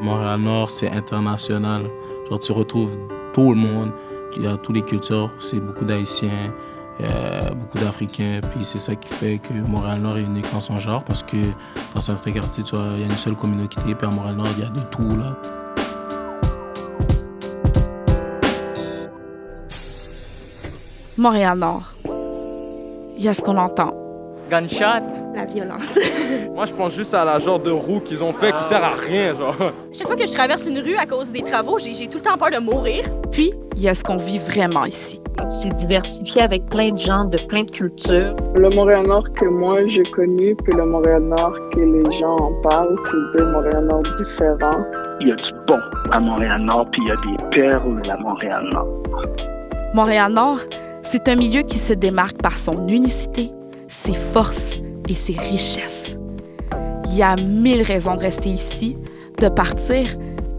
Montréal-Nord, c'est international. Genre, tu retrouves tout le monde, il y a toutes les cultures, c'est beaucoup d'Haïtiens, beaucoup d'Africains, puis c'est ça qui fait que Montréal-Nord est unique en son genre, parce que dans certains quartiers, tu vois, il y a une seule communauté, puis à Montréal-Nord, il y a de tout, là. Montréal-Nord. Il y a ce qu'on entend. Gunshot. La violence. Moi, je pense juste à la genre de roue qu'ils ont fait qui sert à rien, genre. Chaque fois que je traverse une rue à cause des travaux, j'ai tout le temps peur de mourir. Puis, il y a ce qu'on vit vraiment ici. C'est diversifié avec plein de gens, de plein de cultures. Le Montréal-Nord que moi j'ai connu, puis le Montréal-Nord que les gens en parlent, c'est deux Montréal-Nord différents. Il y a du bon à Montréal-Nord, puis il y a des perles à Montréal-Nord. Montréal-Nord, c'est un milieu qui se démarque par son unicité, ses forces et ses richesses. Il y a mille raisons de rester ici, de partir,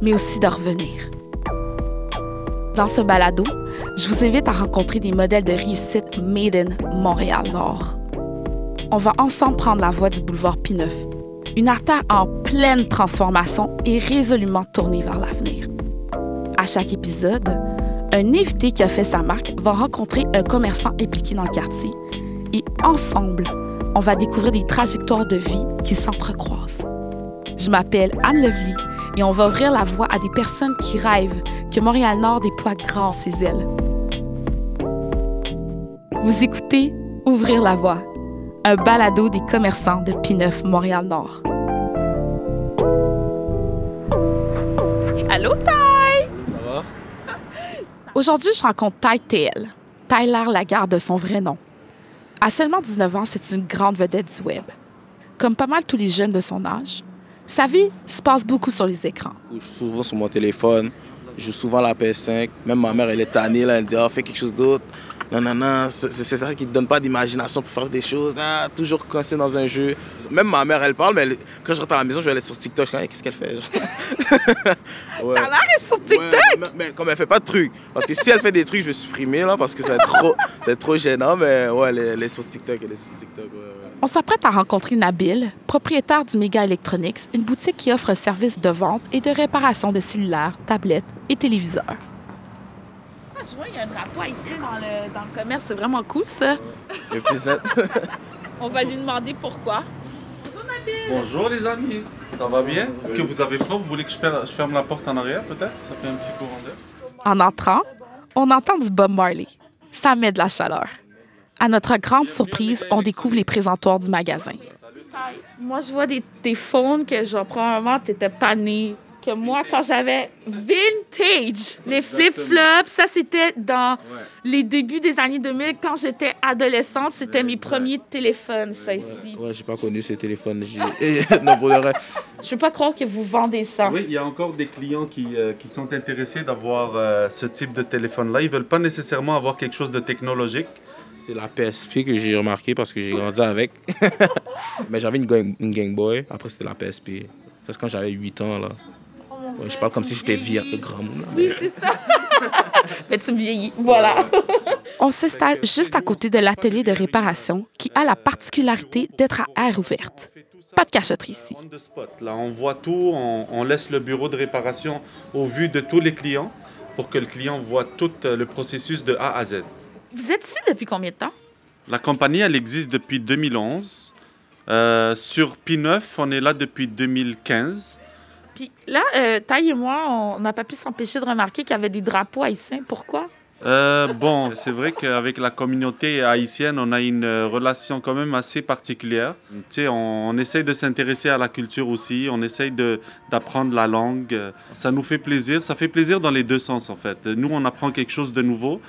mais aussi de revenir. Dans ce balado, je vous invite à rencontrer des modèles de réussite made in Montréal-Nord. On va ensemble prendre la voie du boulevard P9, une artère en pleine transformation et résolument tournée vers l'avenir. À chaque épisode, un invité qui a fait sa marque va rencontrer un commerçant impliqué dans le quartier et ensemble, on va découvrir des trajectoires de vie qui s'entrecroisent. Je m'appelle Anne Levely et on va ouvrir la voie à des personnes qui rêvent que Montréal-Nord déploie grand ses ailes. Vous écoutez Ouvrir la voie, un balado des commerçants de P9 Montréal-Nord. Allô, Ty! Ça va? Aujourd'hui, je rencontre Ty TL, Tyler Lagarde de son vrai nom. À seulement 19 ans, c'est une grande vedette du web. Comme pas mal tous les jeunes de son âge, sa vie se passe beaucoup sur les écrans. Je joue souvent sur mon téléphone, je joue souvent la PS5. Même ma mère, elle est tannée, là, elle dit oh, fais quelque chose d'autre. Non, non, non, c'est ça qui ne donne pas d'imagination pour faire des choses. Ah, toujours coincé dans un jeu. Même ma mère, elle parle, mais quand je rentre à la maison, je vais aller sur TikTok. Je dis qu'est-ce qu'elle fait? Ouais. Ta mère est sur TikTok mais, comme elle fait pas de trucs. Parce que si elle fait des trucs, je vais supprimer, là, parce que ça va être trop, être trop gênant. Mais ouais, elle est, sur TikTok. Elle est sur TikTok, ouais, On s'apprête à rencontrer Nabil, propriétaire du Mega Electronics, une boutique qui offre un service de vente et de réparation de cellulaires, tablettes et téléviseurs. Ah, je vois, il y a un drapeau ici dans le, dans le commerce. C'est vraiment cool, ça. Et puis ça... On va lui demander pourquoi. Bonjour, les amis. Ça va bien? Est-ce que vous avez froid? Vous voulez que je ferme la porte en arrière, peut-être? Ça fait un petit courant d'air. En entrant, on entend du Bob Marley. Ça met de la chaleur. À notre grande surprise, on découvre les présentoirs du magasin. Moi, je vois des, des phones que, genre, probablement, t'étais pas né que moi, quand j'avais vintage, les flip-flops, ça c'était dans les débuts des années 2000. Quand j'étais adolescente, c'était mes premiers téléphones, ça ici. Ouais, j'ai pas connu ces téléphones. non, pour le Je peux pas croire que vous vendez ça. Oui, il y a encore des clients qui, euh, qui sont intéressés d'avoir euh, ce type de téléphone-là. Ils veulent pas nécessairement avoir quelque chose de technologique. C'est la PSP que j'ai remarqué parce que j'ai grandi avec. Mais j'avais une, une Game Boy. Après, c'était la PSP. Parce que quand j'avais 8 ans, là je parle comme si j'étais vieux, grand monde. Oui, c'est ça. mais tu me vieillis. Voilà. On s'installe juste à côté de l'atelier de réparation qui a la particularité d'être à air ouverte. Pas de cachotterie ici. Là, on voit tout, on, laisse le bureau de réparation au vu de tous les clients pour que le client voit tout euh, le processus de A à Z. Vous êtes ici depuis combien de temps? La compagnie, elle existe depuis 2011. Euh, sur P9, on est là depuis 2015. Là, euh, Taille et moi, on n'a pas pu s'empêcher de remarquer qu'il y avait des drapeaux haïtiens. Pourquoi? Euh, bon, c'est vrai qu'avec la communauté haïtienne, on a une relation quand même assez particulière. Tu sais, on, on essaye de s'intéresser à la culture aussi, on essaye d'apprendre la langue. Ça nous fait plaisir, ça fait plaisir dans les deux sens en fait. Nous, on apprend quelque chose de nouveau,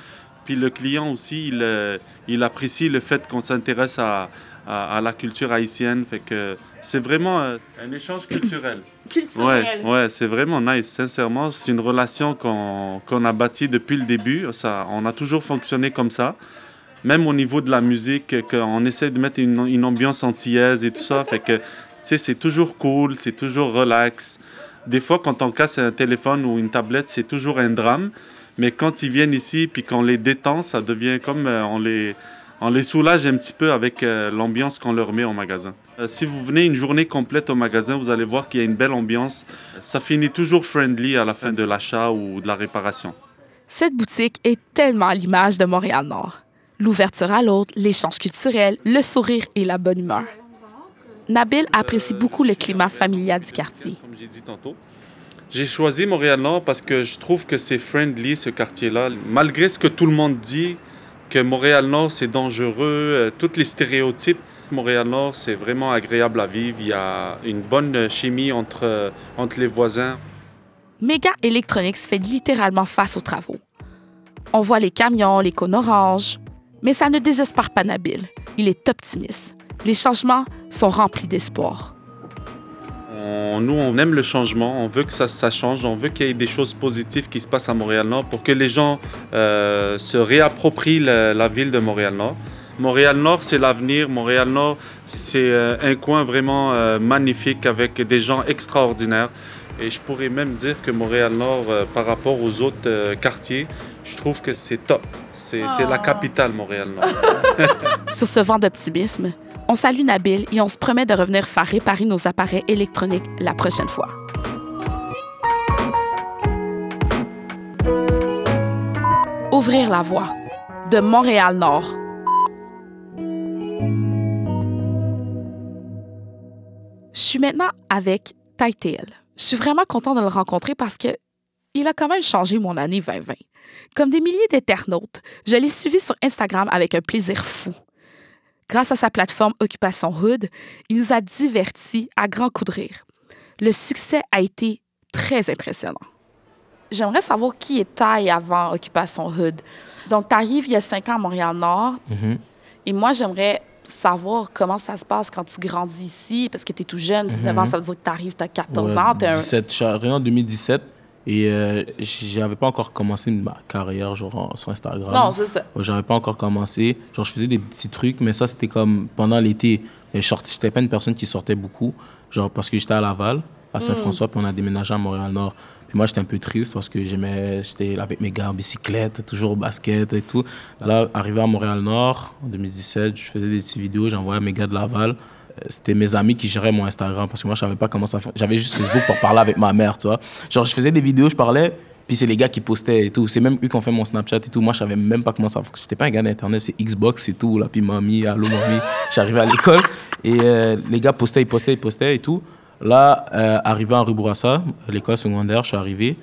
puis le client aussi, il, euh, il apprécie le fait qu'on s'intéresse à, à, la culture haïtienne. Fait que c'est vraiment euh, un échange culturel. culturel. Ouais, ouais c'est vraiment nice. Sincèrement, c'est une relation qu'on a bâtie depuis le début. Ça, on a toujours fonctionné comme ça. Même au niveau de la musique, qu'on essaie de mettre une, une ambiance antillaise et tout ça. Fait que, tu sais, c'est toujours cool, c'est toujours relax. Des fois, quand on casse un téléphone ou une tablette, c'est toujours un drame. Mais quand ils viennent ici, puis qu'on les détend, ça devient comme euh, on les on les soulage un petit peu avec euh, l'ambiance qu'on leur met au magasin. Euh, si vous venez une journée complète au magasin, vous allez voir qu'il y a une belle ambiance. Ça finit toujours friendly à la fin de l'achat ou de la réparation. Cette boutique est tellement à l'image de Montréal-Nord. L'ouverture à l'autre, l'échange culturel, le sourire et la bonne humeur. Nabil apprécie beaucoup le climat familial du quartier. Comme j'ai dit tantôt. J'ai choisi Montréal-Nord parce que je trouve que c'est friendly, ce quartier-là. Malgré ce que tout le monde dit, que Montréal-Nord, c'est dangereux, euh, tous les stéréotypes, Montréal-Nord, c'est vraiment agréable à vivre. Il y a une bonne chimie entre, euh, entre les voisins. Mega Electronics fait littéralement face aux travaux. On voit les camions, les cônes oranges, mais ça ne désespère pas Nabil. Il est optimiste. Les changements sont remplis d'espoir. On- nous, on aime le changement, on veut que ça, ça change, on veut qu'il y ait des choses positives qui se passent à Montréal-Nord pour que les gens euh, se réapproprient la, la ville de Montréal-Nord. Montréal-Nord, c'est l'avenir. Montréal-Nord, c'est euh, un coin vraiment euh, magnifique avec des gens extraordinaires. Et je pourrais même dire que Montréal-Nord, euh, par rapport aux autres euh, quartiers, je trouve que c'est top. C'est c'est la capitale, Montréal-Nord. Sur ce vent d'optimisme, on salue Nabil et on se promet de revenir faire réparer nos appareils électroniques la prochaine fois. Ouvrir la voie de Montréal-Nord. Je suis maintenant avec Taïtel. Je suis vraiment contente de le rencontrer parce que il a quand même changé mon année 2020. Comme des milliers d'internautes, je l'ai suivi sur Instagram avec un plaisir fou. Grâce à sa plateforme Occupation Hood, il nous a divertis à grands coups de rire. Le succès a été très impressionnant. J'aimerais savoir qui est Taille avant Occupation Hood. Donc, tu arrives il y a cinq ans à Montréal-Nord. Mhm. Et moi, j'aimerais savoir comment ça se passe quand tu grandis ici, parce que tu es tout jeune, 19 ans, ça veut dire que tu arrives, tu as 14 Ouais, ans. t'es un- 17, je suis en 2017 et euh, j'avais pas encore commencé ma carrière genre en- sur Instagram. Non, c'est ça. Ouais, J'avais pas encore commencé. Genre, je faisais des petits trucs, mais ça, c'était comme pendant l'été. Je j'étais pas une personne qui sortait beaucoup. Genre, parce que j'étais à Laval, à Saint-François, puis on a déménagé à Montréal-Nord. Puis moi, j'étais un peu triste parce que j'aimais, j'étais avec mes gars en bicyclette, toujours au basket et tout. Là, arrivé à Montréal-Nord, en 2017, je faisais des petites vidéos, j'envoyais à mes gars de Laval. Euh, C'était mes amis qui géraient mon Instagram parce que moi, je savais pas comment ça. J'avais juste Facebook pour parler avec ma mère, tu vois. Genre, je faisais des vidéos, je parlais, puis c'est les gars qui postaient et tout. C'est même eux qui ont fait mon Snapchat et tout. Moi, je savais même pas comment ça. J'étais pas un gars d'Internet, c'est Xbox et tout. Là, puis mamie, allô mamie. J'arrivais à l'école et euh, les gars postaient, ils postaient, ils postaient et tout. Là, euh, arrivé à l'école secondaire, je suis arrivé.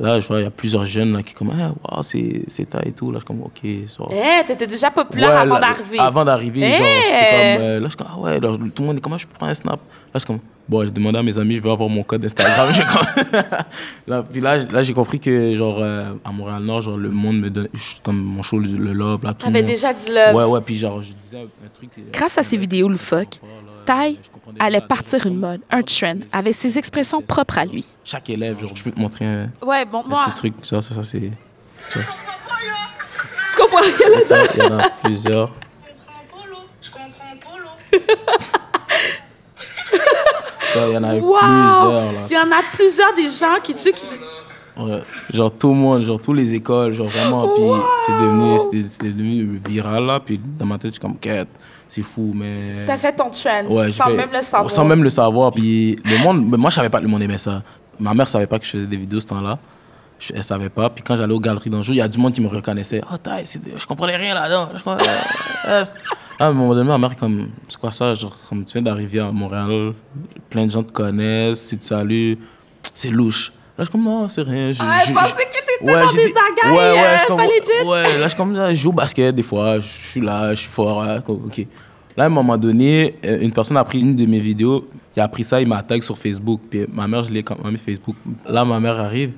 Là, je vois, il y a plusieurs jeunes là, qui comme, ah, wow, c'est ta et tout. Là, je suis comme, ok. Eh, t'étais déjà populaire Ouais, avant d'arriver. Avant d'arriver, genre, Eh! j'étais comme, euh, là, je suis comme, ah ouais, tout le monde est comment je peux prendre un snap. Là, je suis comme, bon, j'ai demandé à mes amis, je veux avoir mon code Instagram. Là, puis là, là, j'ai compris que, genre, euh, à Montréal-Nord, genre, le monde me donne, je- comme mon show, le, love, là, tout T'avais déjà dit love. Ouais, ouais, puis genre, je disais un, un truc. euh, Grâce à ces vidéos loufoques, Je comprenais allait partir une mode, un trend, avec ses expressions propres à lui. Chaque élève, genre, je peux te montrer un, Ouais, bon, un moi, petit truc, ça, ça, ça c'est. je comprends rien là-dedans. ça, Il y en a plusieurs. Ça, il y en a Wow! plusieurs, là. Il y en a plusieurs des gens qui tuent, qui genre tout le monde, genre toutes les écoles, genre vraiment, puis c'est devenu, devenu viral là, puis dans ma tête, je suis comme, quête, c'est fou, mais. T'as fait ton trend, Ouais, sans fait- même le savoir. Sans même le savoir, puis le monde, mais moi je savais pas que le monde aimait ça. Ma mère savait pas que je faisais des vidéos ce temps-là, Je- elle savait pas, puis quand j'allais aux galeries d'un jour, il y a du monde qui me reconnaissait. Oh, taille, je comprenais rien là-dedans. Je Yes. Ah, à un moment donné, ma mère comme, c'est quoi ça? Genre, comme tu viens d'arriver à Montréal, plein de gens te connaissent, si tu salues, c'est louche. Là, je comme, non, c'est rien. Je, Ah, je- je pensais que t'étais dans j'ai des bagailles, ouais, ouais, euh, comme-. Ouais, là, je suis comme, là, je joue au basket des fois, je suis là, je suis fort, là, comme, ok. Là, à un moment donné, euh, une personne a pris une de mes vidéos, il a pris ça, il m'a tag sur Facebook, puis ma mère, je l'ai quand même mis Facebook. Là, ma mère arrive,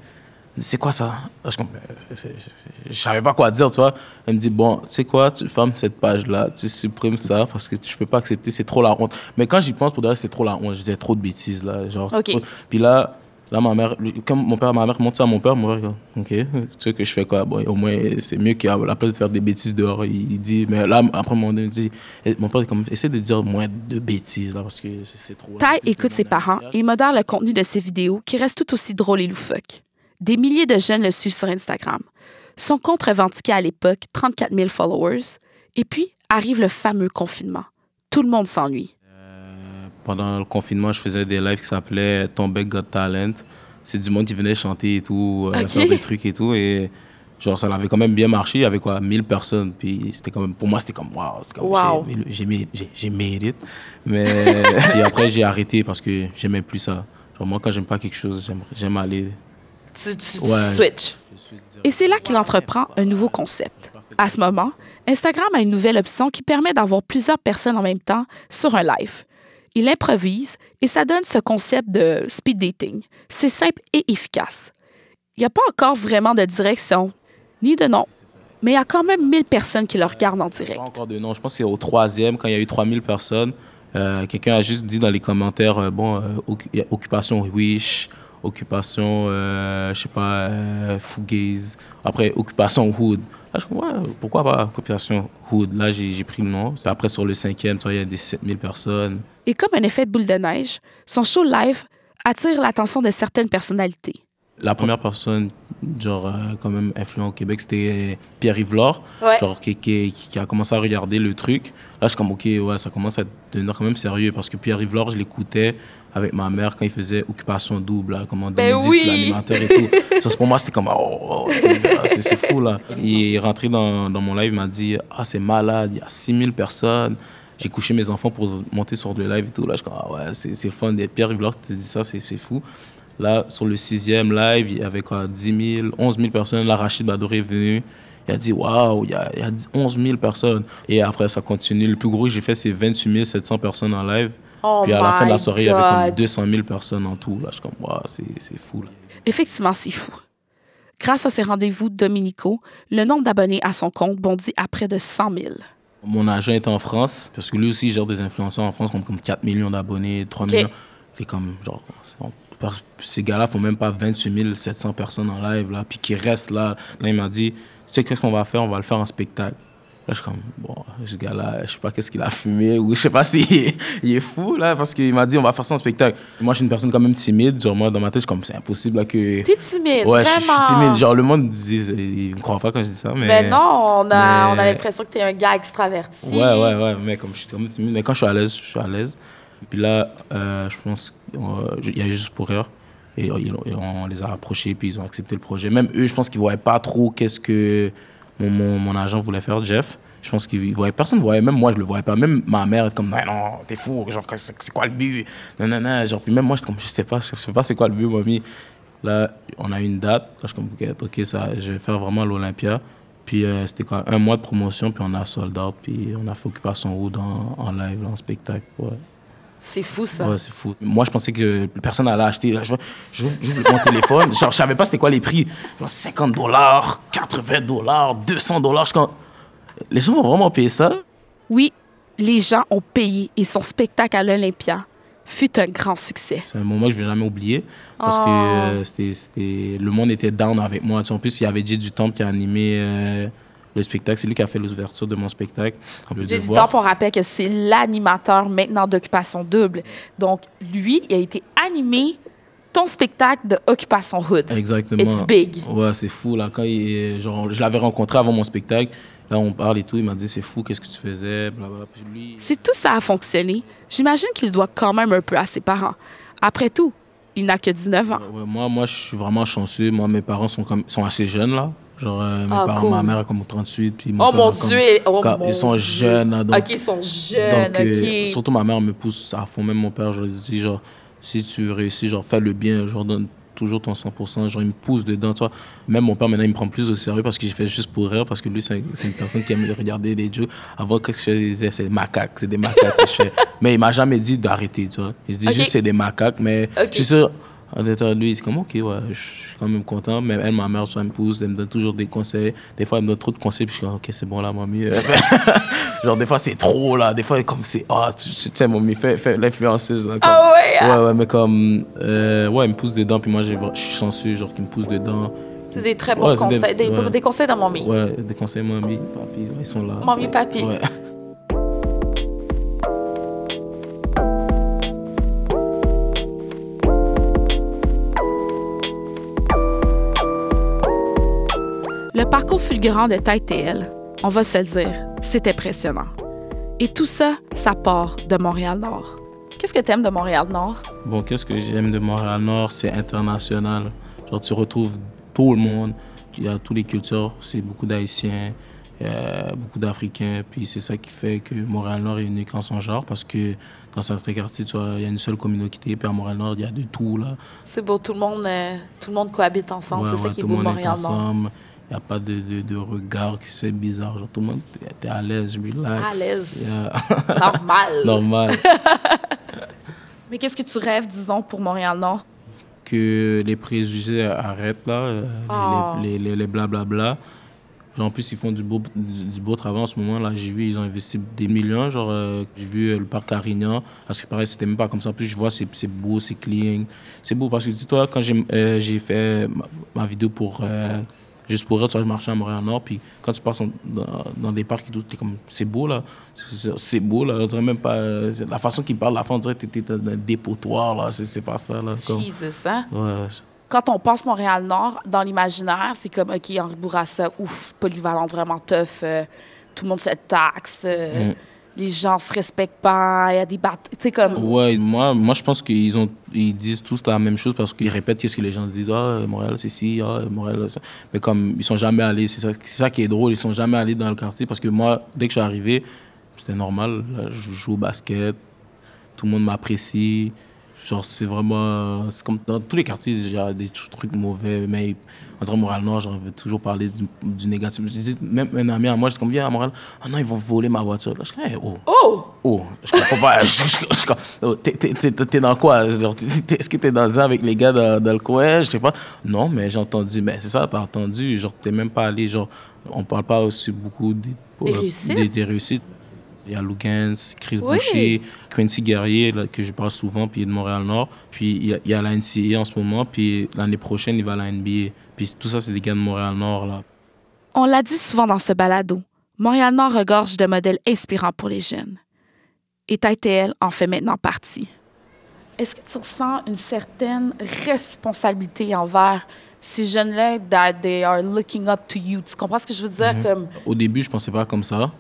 c'est quoi ça? Là, je comme, c'est- c'est- je savais pas quoi dire, tu vois. Elle me dit, bon, tu sais quoi, tu fermes cette page-là, tu supprimes ça, parce que je peux pas accepter, c'est trop la honte. Mais quand j'y pense, pour vrai, c'était trop la honte, je disais trop de bêtises, là, genre. c'est Ok. trop- Puis là, Là, ma mère, comme mon père, ma mère montre ça à mon père, mon père, comme, ok, tu sais que je fais quoi Bon, au moins, c'est mieux qu'à la place de faire des bêtises dehors. Il, dit, mais là, après, mon, il dit, mon père, comme, essaie de dire moins de bêtises, là, parce que c'est trop. Ty écoute ses parents et modère le contenu de ses vidéos qui reste tout aussi drôle et loufoque. Des milliers de jeunes le suivent sur Instagram. Son compte revendiquait à l'époque 34 000 followers. Et puis, arrive le fameux confinement. Tout le monde s'ennuie. Pendant le confinement, je faisais des lives qui s'appelaient Ton Bec Got Talent. C'est du monde qui venait chanter et tout, euh, faire des trucs et tout. Et genre, ça avait quand même bien marché. Il y avait quoi, 1000 personnes. Puis c'était quand même, pour moi, c'était comme, waouh, c'est comme, Wow. j'ai- it. Mais puis après, j'ai arrêté parce que j'aimais plus ça. Genre, moi, quand j'aime pas quelque chose, j'aime- aller. Tu, tu- switches. Et c'est là qu'il entreprend un nouveau concept. À ce moment, Instagram a une nouvelle option qui permet d'avoir plusieurs personnes en même temps sur un live. Il improvise et ça donne ce concept de speed dating. C'est simple et efficace. Il n'y a pas encore vraiment de direction, ni de nom, mais il y a quand même 1000 personnes qui le regardent en direct. Pas encore de nom. Je pense que c'est au troisième, quand il y a eu 3000 personnes. euh, Quelqu'un a juste dit dans les commentaires, euh, bon, euh, occupation Wish, occupation, euh, je sais pas, euh, Fugaze. Après, occupation Hood. Là, je dis, ouais, pourquoi pas occupation Hood? Là, j'ai pris le nom. C'est après, sur le cinquième, il y a des 7000 personnes. Et comme un effet de boule de neige, son show live attire l'attention de certaines personnalités. La première personne, genre, euh, quand même influent au Québec, c'était Pierre-Yves Laure. Ouais. genre qui, qui, qui- qui a commencé à regarder le truc. Là, je suis comme, OK, ouais, ça commence à devenir quand même sérieux parce que Pierre Rivlard, je l'écoutais avec ma mère quand il faisait Occupation Double, là, comme en Ben 2010, oui! l'animateur et tout. ça, pour moi, c'était comme, oh, oh, c'est c'est- c'est fou, là. Il est rentré dans, dans mon live, il m'a dit, ah, c'est malade, il y a 6000 personnes. J'ai couché mes enfants pour monter sur le live et tout. Là, je suis comme, ah ouais, c'est fun. Pierre Rivlard te dit ça, c'est c'est fou. Là, sur le sixième live, il y avait quoi, 10 000, 11 000 personnes. Là, Rachid Badouri est venu. Il a dit, waouh, il y a, il y a 11 000 personnes. Et après, ça continue. Le plus gros que j'ai fait, c'est 28 700 personnes en live. Oh Puis à la fin de la soirée, il y avait comme God. 200 000 personnes en tout. Là, je suis comme, waouh, c'est c'est fou. là. Effectivement, c'est fou. Grâce à ces rendez-vous dominicaux, le nombre d'abonnés à son compte bondit à près de 100 000. Mon agent est en France, parce que lui aussi il gère des influenceurs en France, comme, comme 4 millions d'abonnés, 3 Ok. millions. C'est comme, genre, ces gars-là font même pas 28 700 personnes en live, là, puis qui restent là. Là, il m'a dit, tu sais, qu'est-ce qu'on va faire? On va le faire en spectacle. Là, je suis comme, bon, ce gars-là, je sais pas qu'est-ce qu'il a fumé, ou je sais pas s'il il est fou, là, parce qu'il m'a dit, on va faire ça en spectacle. Moi, je suis une personne quand même timide, genre, moi, dans ma tête, je suis comme, c'est impossible, là, que. T'es timide, Ouais, je vraiment. suis- je suis timide. Genre, le monde, dit, il me croit pas quand je dis ça, mais. Ben non, on a, mais- on a l'impression que t'es un gars extraverti. Ouais, ouais, ouais, mais comme je suis quand même timide, mais quand je suis à l'aise, je suis à l'aise. Puis là, euh, je pense qu'il y a juste pour rire. Et euh, ont- on les a approchés, puis ils ont accepté le projet. Même eux, je pense qu'ils ne voyaient pas trop qu'est-ce que mon, mon, mon agent voulait faire, Jeff. Je pense qu'ils voyaient, personne ne voyait, même moi, je le voyais pas. Même ma mère, est comme, non, non, t'es fou, genre, c'est quoi le but? Non, non, non. Genre, puis même moi, je, comme, je sais pas, je sais pas c'est quoi le but, mamie. Là, on a une date. Là, je suis comme, ok, ça, je vais faire vraiment l'Olympia. Puis euh, c'était quoi, un mois de promotion, puis on a sold out, puis on a fait Occupation Wood en, live, en spectacle. C'est fou, ça. ouais c'est fou. Moi, je pensais que personne allait acheter. Je vois- j'ouvre mon téléphone, genre, je savais pas c'était quoi les prix. Genre 50 dollars, 80 dollars, 200 dollars. Les gens vont vraiment payer ça? Oui, les gens ont payé et son spectacle à l'Olympia fut un grand succès. C'est un moment que je vais jamais oublier parce Oh. que euh, c'était, c'était- le monde était down avec moi. En plus, il y avait Jay du Temple qui a animé euh, le spectacle. C'est lui qui a fait l'ouverture de mon spectacle. J'ai du temps, on rappelle que c'est l'animateur maintenant d'Occupation Double. Donc, lui, il a été animé ton spectacle de Occupation Hood. Exactement. It's big. Ouais, c'est fou. Là, quand il- genre, je l'avais rencontré avant mon spectacle. Là, on parle et tout. Il m'a dit, c'est fou, qu'est-ce que tu faisais? Blablabla. Puis lui, Si tout ça a fonctionné, j'imagine qu'il doit quand même un peu à ses parents. Après tout, il n'a que 19 ans. Ouais, ouais, moi, moi, je suis vraiment chanceux. Moi, mes parents sont, comme, sont assez jeunes, là. Genre, euh, mes Ah, parents, cool. ma mère est comme 38. Puis mon Oh père mon comme- Dieu! oh quand- mon ils sont Dieu. jeunes, donc- OK, ils sont jeunes, Donc, euh, surtout ma mère me pousse à fond. Même mon père, je lui dis, genre, si tu réussis, genre, fais le bien, genre, donne toujours ton 100%. Genre, il me pousse dedans, tu vois. Même mon père, maintenant, il me prend plus au sérieux parce que j'ai fait juste pour rire, parce que lui, c'est une personne qui aime regarder des jeux. Avant, qu'est-ce que je disais, c'est des macaques, c'est des macaques que je fais. Mais il m'a jamais dit d'arrêter, tu vois. Il se dit Ok. juste, c'est des macaques, mais je suis sûr. En étant lui, c'est comme, ok, ouais, je suis quand même content. Mais elle, ma mère, elle me pousse, elle me donne toujours des conseils. Des fois, elle me donne trop de conseils, puis je suis comme, ok, c'est bon là, mamie. Genre, des fois, c'est trop, là. Des fois, comme c'est, ah, tu tu sais, mamie, fais, fais l'influenceuse, là. comme- Ah ouais? hein? Ouais, ouais, mais comme, euh, ouais, il me pousse dedans, puis moi, je suis chanceux, genre, qu'il me pousse dedans. C'est des très bons Ouais, c'est des- conseils. Des, ouais. des conseils de mamie. Ouais, des conseils, mamie, papi, ils sont là. Mamie, papi. Ouais. Fulgurant de Tide TL On va se le dire, c'est impressionnant. Et tout ça, ça part de Montréal-Nord. Qu'est-ce que tu aimes de Montréal-Nord? Bon, qu'est-ce que j'aime de Montréal-Nord, c'est international. Genre, tu retrouves tout le monde, il y a toutes les cultures, c'est beaucoup d'Haïtiens, euh, beaucoup d'Africains, puis c'est ça qui fait que Montréal-Nord est unique en son genre, parce que dans certains quartiers, tu vois, il y a une seule communauté, puis à Montréal-Nord, il y a de tout, là. C'est beau, tout le monde, euh, tout le monde cohabite ensemble, Ouais, c'est ça ouais, qui est beau Montréal-Nord. Il n'y a pas de, de, de regard qui se fait bizarre. Genre, tout le monde est à l'aise, relax. À l'aise. Yeah. Normal. Normal. Mais qu'est-ce que tu rêves, disons, pour Montréal-Nord? que les préjugés arrêtent, là, euh, les- Oh. les, les, les blablabla. Genre, en plus, ils font du beau, du, beau travail en ce moment. Là, j'ai vu, ils ont investi des millions. Genre, euh, j'ai vu euh, le parc Carignan. Parce que pareil, c'était même pas comme ça. En plus, je vois, c'est c'est beau, c'est clean. C'est beau parce que, dis-toi, quand j'ai euh, j'ai fait ma, ma vidéo pour. euh, Juste pour rire, tu vois, je marchais à Montréal-Nord, puis quand tu passes en- dans, dans des parcs et tout, t'es comme, c'est beau, là. C'est- beau, là. On dirait même pas... euh, La façon qu'ils parlent, la fin, on dirait que t'étais dans un dépotoir, là. C'est pas ça, là. Comme- Jesus, hein? Ouais. Quand on pense Montréal-Nord, dans l'imaginaire, c'est comme, OK, Henri Bourassa, ouf, polyvalente, vraiment tough, euh, tout le monde se taxe, euh, Mm. Les gens se respectent pas, il y a des battes, tu sais, comme... Ouais, moi, moi je pense qu'ils ont ils disent tous la même chose parce qu'ils répètent qu'est-ce que les gens disent. Ah, Montréal, c'est ci, ah, Montréal, ça. Mais comme ils sont jamais allés, c'est ça, ça qui est drôle, ils sont jamais allés dans le quartier parce que moi, dès que je suis arrivé, c'était normal. je joue au basket, tout le monde m'apprécie. Genre, c'est vraiment. C'est comme dans tous les quartiers, il y a des trucs mauvais, mais en dirait Montréal-Nord, j'en veux toujours parler du, du négatif. Je disais, même un ami à moi, je suis comme, viens à Montréal. Ah non, ils vont voler ma voiture. Là, je suis Hey, oh. Oh! Oh, je comprends pas. Je- je- je- oh, t'es- dans quoi? Est-ce que t'es dans un avec les gars dans, dans le coin? Je sais pas. Non, mais j'ai entendu. Mais c'est ça, t'as entendu. Genre, t'es même pas allé. Genre, on parle pas aussi beaucoup des, Des réussites? Des, des réussites. Il y a Lugans, Chris Oui. Boucher, Quincy Guerrier, là, que je parle souvent, puis il est de Montréal-Nord. Puis il y, a, il y a la NCA en ce moment, puis l'année prochaine, il va à la NBA. Puis tout ça, c'est des gars de Montréal-Nord, là. On l'a dit souvent dans ce balado, Montréal-Nord regorge de modèles inspirants pour les jeunes. Et TTL en fait maintenant partie. Est-ce que tu ressens une certaine responsabilité envers ces jeunes-là that they are looking up to you? Tu comprends ce que je veux dire? Mhm. Comme, Au début, je pensais pas comme ça.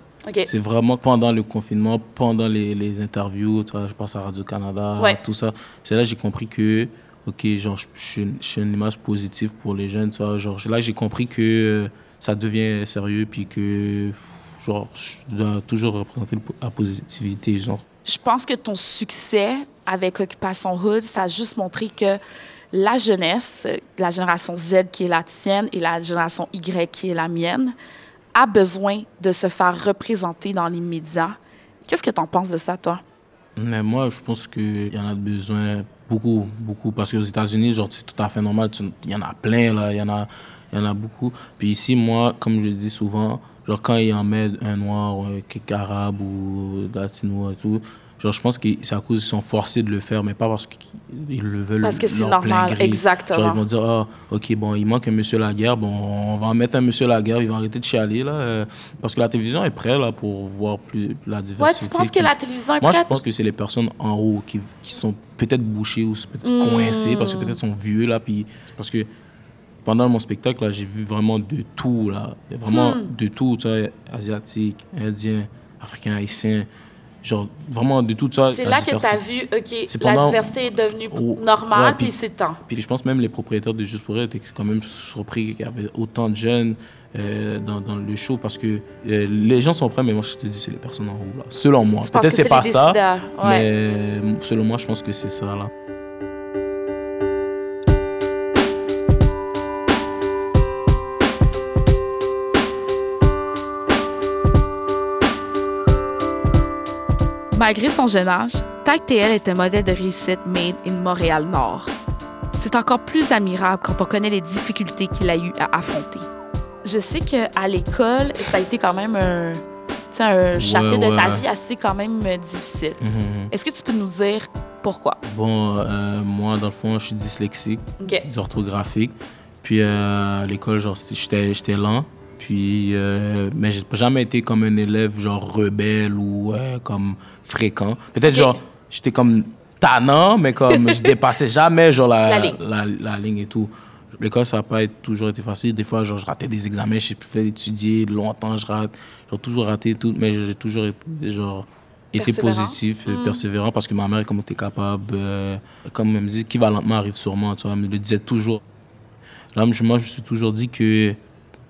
C'est vraiment pendant le confinement, pendant les, les interviews, vois, je passe à Radio-Canada, Ouais. tout ça. C'est là que j'ai compris que, OK, genre, je, je suis une- je suis une image positive pour les jeunes, tu vois. Genre, c'est là que j'ai compris que euh, ça devient sérieux, puis que, genre, je dois toujours représenter la positivité, genre. je pense que ton succès avec Occupation Hood, ça a juste montré que la jeunesse, la génération Z qui est la tienne et la génération Y qui est la mienne, a besoin de se faire représenter dans les médias. Qu'est-ce que tu en penses de ça, toi? Mais moi, je pense qu'il y en a besoin beaucoup, beaucoup. Parce qu'aux États-Unis, genre, c'est tout à fait normal. Il y en a plein, là. Il y en a, y en a beaucoup. Puis ici, moi, comme je dis souvent, genre, quand ils en mettent un noir, un quelque arabe ou latino et tout, genre, je pense que c'est à cause qu'ils sont forcés de le faire, mais pas parce qu'ils le veulent. Parce que c'est normal, exactement. Genre, ils vont dire, ah, OK, bon, il manque un monsieur Laguerre, bon, on va en mettre un monsieur Laguerre, ils vont arrêter de chialer, là. euh, parce que la télévision est prête, là, pour voir plus la diversité. Ouais, tu penses que la télévision est moi, je prête? pense que c'est les personnes en haut qui, qui sont peut-être bouchées ou peut-être Mm. coincées parce que peut-être sont vieux là. Puis parce que pendant mon spectacle là, j'ai vu vraiment de tout là, vraiment Hmm. de tout, tu vois, asiatique, indien, africain, haïtien, genre vraiment de tout ça. C'est là que tu as vu, OK, la diversité est devenue Oh, normale, ouais, puis puis- c'est temps. Puis je pense même les propriétaires de Juste pour étaient quand même surpris qu'il y avait autant de jeunes euh, dans, dans le show parce que euh, les gens sont prêts, mais moi je te dis, c'est les personnes en haut là. Selon moi. Peut-être que c'est pas ça. ouais. Mais euh, selon moi, je pense que c'est ça, là. Malgré son jeune âge, Tag TL est un modèle de réussite made in Montréal-Nord. C'est encore plus admirable quand on connaît les difficultés qu'il a eu à affronter. Je sais qu'à l'école, ça a été quand même un, chapitre de ouais, ta vie assez quand même euh, difficile. Mhm. Est-ce que tu peux nous dire pourquoi? Bon, euh, moi, dans le fond, je suis dyslexique, dysorthographique. Puis euh, à l'école, genre, j'étais lent. Puis, euh, mais j'ai jamais été comme un élève, genre, rebelle ou euh, comme fréquent. Peut-être, Ok. genre, j'étais comme tannant, mais comme je dépassais jamais, genre, la, La ligne. La, la ligne et tout. l'école, ça n'a pas toujours été facile. Des fois, genre, je ratais des examens, je pouvais étudier longtemps, je rate. J'ai toujours raté tout, mais j'ai toujours été, genre, été positif, et Mm. persévérant, parce que ma mère, comme était capable, euh, comme elle me dit, qui va lentement arrive sûrement, tu vois, elle me le disait toujours. Là, moi, je me suis toujours dit que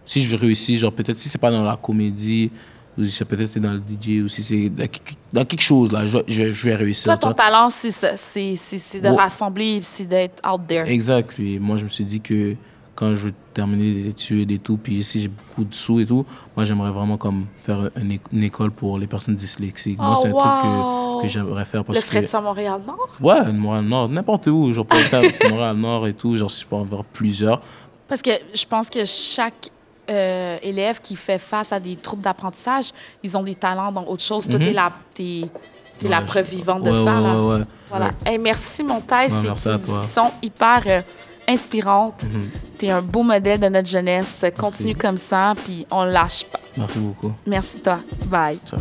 si je réussis, genre, peut-être si c'est pas dans la comédie, ou si c'est peut-être c'est dans le DJ, ou si c'est dans quelque- dans quelque chose, là, je, je, je vais réussir. Toi, ton talent, c'est de rassembler, c'est d'être out there. Exact. Et moi, je me suis dit que quand je vais terminer les études et tout, puis si j'ai beaucoup de sous et tout, moi, j'aimerais vraiment comme faire une, école pour les personnes dyslexiques. moi, Oh, c'est un truc que, que j'aimerais faire parce Le frais de que... ça Montréal-Nord? Ouais, Montréal-Nord, n'importe où. Genre, pour ça, Montréal-Nord et tout. Genre, si je peux en avoir plusieurs. Parce que je pense que chaque euh, élève qui fait face à des troubles d'apprentissage, ils ont des talents dans autre chose. Toi, Mhm. t'es la, t'es- t'es la Ouais, preuve vivante de ouais, ça. ouais, là. Voilà. Hey, merci, mon Thèse. Ouais, C'est merci une toi. discussion hyper euh, inspirante. Mhm. T'es un beau modèle de notre jeunesse. Continue comme ça, puis on lâche pas. Merci beaucoup. Merci, toi. Bye. Ciao.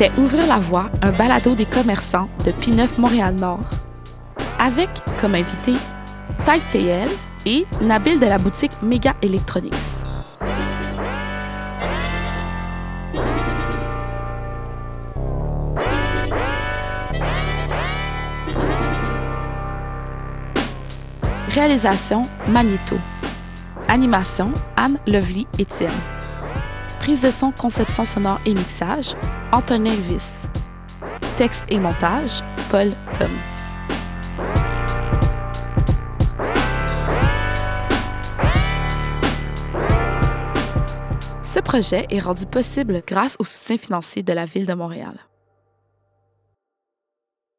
C'était Ouvrir la voie, un balado des commerçants de P9 Montréal-Nord. Avec comme invité Ty TL et Nabil de la boutique Mega Electronics. Réalisation Magneto. Animation Anne Lovely Étienne. Prise de son, conception sonore et mixage, Antonin Elvis. Texte et montage, Paul Tom. Ce projet est rendu possible grâce au soutien financier de la Ville de Montréal.